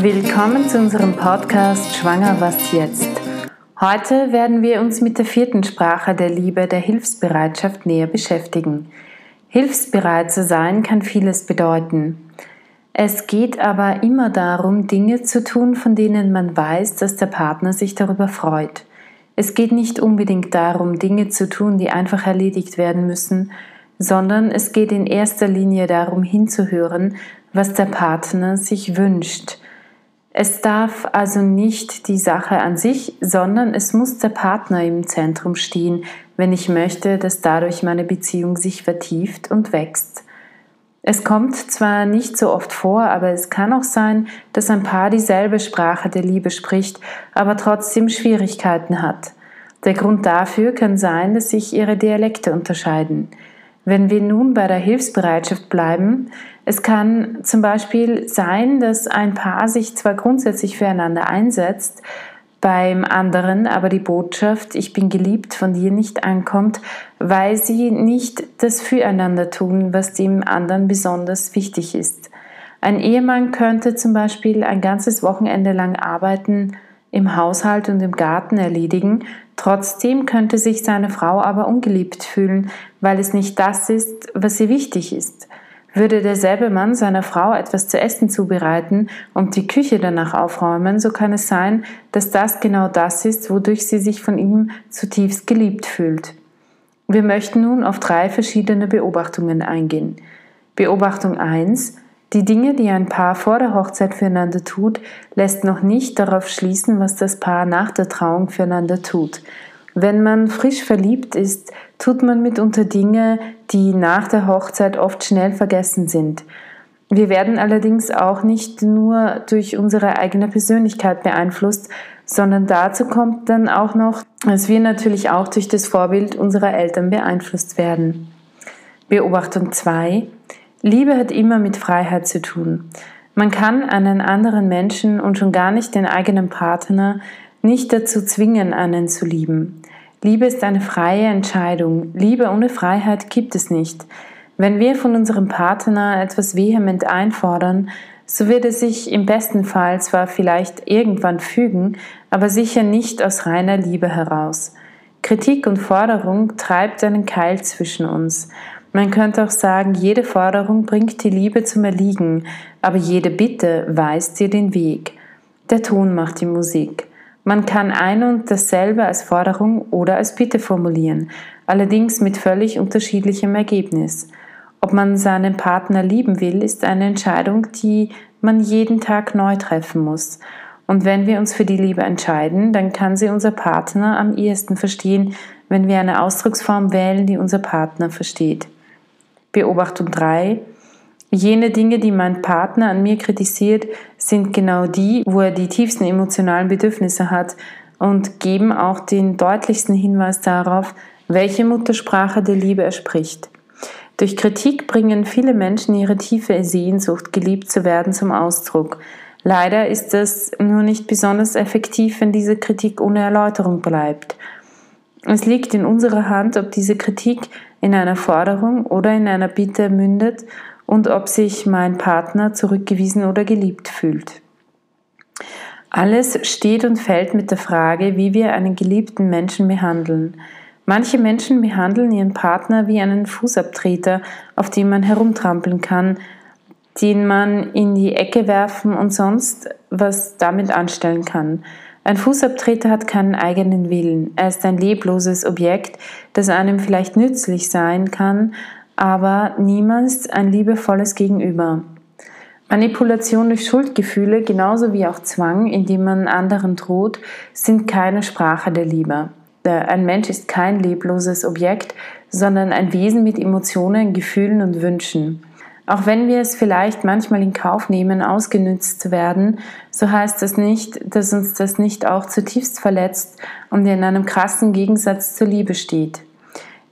Willkommen zu unserem Podcast Schwanger was jetzt. Heute werden wir uns mit der vierten Sprache der Liebe, der Hilfsbereitschaft näher beschäftigen. Hilfsbereit zu sein kann vieles bedeuten. Es geht aber immer darum, Dinge zu tun, von denen man weiß, dass der Partner sich darüber freut. Es geht nicht unbedingt darum, Dinge zu tun, die einfach erledigt werden müssen, sondern es geht in erster Linie darum hinzuhören, was der Partner sich wünscht. Es darf also nicht die Sache an sich, sondern es muss der Partner im Zentrum stehen, wenn ich möchte, dass dadurch meine Beziehung sich vertieft und wächst. Es kommt zwar nicht so oft vor, aber es kann auch sein, dass ein Paar dieselbe Sprache der Liebe spricht, aber trotzdem Schwierigkeiten hat. Der Grund dafür kann sein, dass sich ihre Dialekte unterscheiden. Wenn wir nun bei der Hilfsbereitschaft bleiben, es kann zum Beispiel sein, dass ein Paar sich zwar grundsätzlich füreinander einsetzt, beim anderen aber die Botschaft Ich bin geliebt von dir nicht ankommt, weil sie nicht das Füreinander tun, was dem anderen besonders wichtig ist. Ein Ehemann könnte zum Beispiel ein ganzes Wochenende lang arbeiten, im Haushalt und im Garten erledigen, trotzdem könnte sich seine Frau aber ungeliebt fühlen, weil es nicht das ist, was ihr wichtig ist. Würde derselbe Mann seiner Frau etwas zu essen zubereiten und die Küche danach aufräumen, so kann es sein, dass das genau das ist, wodurch sie sich von ihm zutiefst geliebt fühlt. Wir möchten nun auf drei verschiedene Beobachtungen eingehen. Beobachtung 1. Die Dinge, die ein Paar vor der Hochzeit füreinander tut, lässt noch nicht darauf schließen, was das Paar nach der Trauung füreinander tut. Wenn man frisch verliebt ist, tut man mitunter Dinge, die nach der Hochzeit oft schnell vergessen sind. Wir werden allerdings auch nicht nur durch unsere eigene Persönlichkeit beeinflusst, sondern dazu kommt dann auch noch, dass wir natürlich auch durch das Vorbild unserer Eltern beeinflusst werden. Beobachtung 2. Liebe hat immer mit Freiheit zu tun. Man kann einen anderen Menschen und schon gar nicht den eigenen Partner nicht dazu zwingen, einen zu lieben. Liebe ist eine freie Entscheidung. Liebe ohne Freiheit gibt es nicht. Wenn wir von unserem Partner etwas vehement einfordern, so wird es sich im besten Fall zwar vielleicht irgendwann fügen, aber sicher nicht aus reiner Liebe heraus. Kritik und Forderung treibt einen Keil zwischen uns. Man könnte auch sagen, jede Forderung bringt die Liebe zum Erliegen, aber jede Bitte weist ihr den Weg. Der Ton macht die Musik. Man kann ein und dasselbe als Forderung oder als Bitte formulieren, allerdings mit völlig unterschiedlichem Ergebnis. Ob man seinen Partner lieben will, ist eine Entscheidung, die man jeden Tag neu treffen muss. Und wenn wir uns für die Liebe entscheiden, dann kann sie unser Partner am ehesten verstehen, wenn wir eine Ausdrucksform wählen, die unser Partner versteht. Beobachtung 3. Jene Dinge, die mein Partner an mir kritisiert, sind genau die, wo er die tiefsten emotionalen Bedürfnisse hat und geben auch den deutlichsten Hinweis darauf, welche Muttersprache der Liebe er spricht. Durch Kritik bringen viele Menschen ihre tiefe Sehnsucht, geliebt zu werden, zum Ausdruck. Leider ist es nur nicht besonders effektiv, wenn diese Kritik ohne Erläuterung bleibt. Es liegt in unserer Hand, ob diese Kritik in einer Forderung oder in einer Bitte mündet und ob sich mein Partner zurückgewiesen oder geliebt fühlt. Alles steht und fällt mit der Frage, wie wir einen geliebten Menschen behandeln. Manche Menschen behandeln ihren Partner wie einen Fußabtreter, auf dem man herumtrampeln kann, den man in die Ecke werfen und sonst was damit anstellen kann. Ein Fußabtreter hat keinen eigenen Willen. Er ist ein lebloses Objekt, das einem vielleicht nützlich sein kann, aber niemals ein liebevolles Gegenüber. Manipulation durch Schuldgefühle, genauso wie auch Zwang, indem man anderen droht, sind keine Sprache der Liebe. Ein Mensch ist kein lebloses Objekt, sondern ein Wesen mit Emotionen, Gefühlen und Wünschen. Auch wenn wir es vielleicht manchmal in Kauf nehmen, ausgenützt zu werden, so heißt das nicht, dass uns das nicht auch zutiefst verletzt und in einem krassen Gegensatz zur Liebe steht.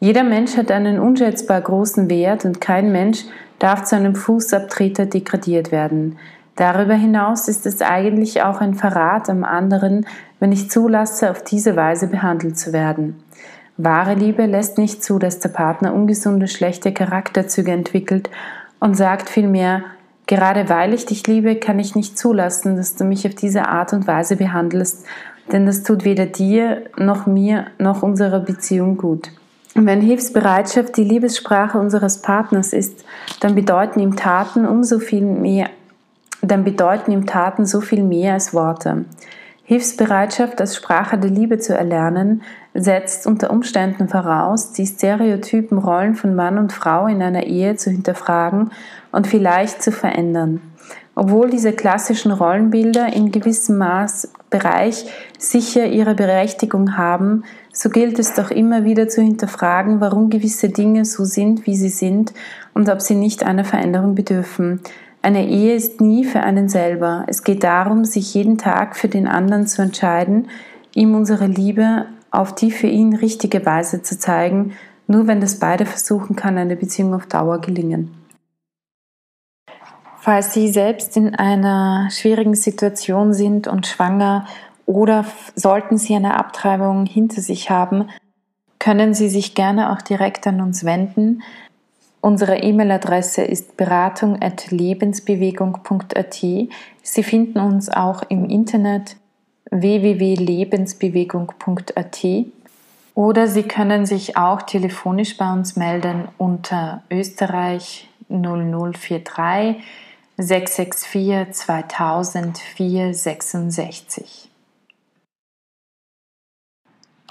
Jeder Mensch hat einen unschätzbar großen Wert und kein Mensch darf zu einem Fußabtreter degradiert werden. Darüber hinaus ist es eigentlich auch ein Verrat am anderen, wenn ich zulasse, auf diese Weise behandelt zu werden. Wahre Liebe lässt nicht zu, dass der Partner ungesunde, schlechte Charakterzüge entwickelt und sagt vielmehr, Gerade weil ich dich liebe, kann ich nicht zulassen, dass du mich auf diese Art und Weise behandelst, denn das tut weder dir noch mir noch unserer Beziehung gut. Und wenn Hilfsbereitschaft die Liebessprache unseres Partners ist, dann bedeuten ihm Taten umso viel mehr, dann bedeuten ihm Taten so viel mehr als Worte. Hilfsbereitschaft als Sprache der Liebe zu erlernen, setzt unter Umständen voraus, die stereotypen Rollen von Mann und Frau in einer Ehe zu hinterfragen und vielleicht zu verändern. Obwohl diese klassischen Rollenbilder in gewissem Maß Bereich sicher ihre Berechtigung haben, so gilt es doch immer wieder zu hinterfragen, warum gewisse Dinge so sind, wie sie sind und ob sie nicht einer Veränderung bedürfen. Eine Ehe ist nie für einen selber. Es geht darum, sich jeden Tag für den anderen zu entscheiden, ihm unsere Liebe auf die für ihn richtige Weise zu zeigen, nur wenn das beide versuchen, kann eine Beziehung auf Dauer gelingen. Falls Sie selbst in einer schwierigen Situation sind und schwanger oder sollten Sie eine Abtreibung hinter sich haben, können Sie sich gerne auch direkt an uns wenden. Unsere E-Mail-Adresse ist beratung.lebensbewegung.at. Sie finden uns auch im Internet www.lebensbewegung.at oder Sie können sich auch telefonisch bei uns melden unter Österreich 0043 664 2000 466.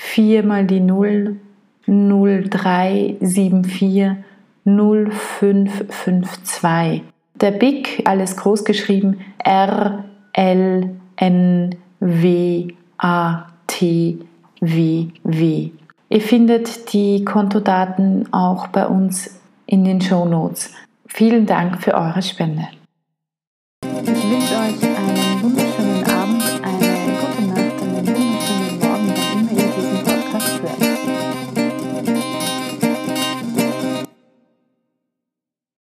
4 mal die 0 0374 0552. Der BIC, alles groß geschrieben, R L N W A T W W. Ihr findet die Kontodaten auch bei uns in den Show Notes. Vielen Dank für eure Spende. Ich wünsche euch einen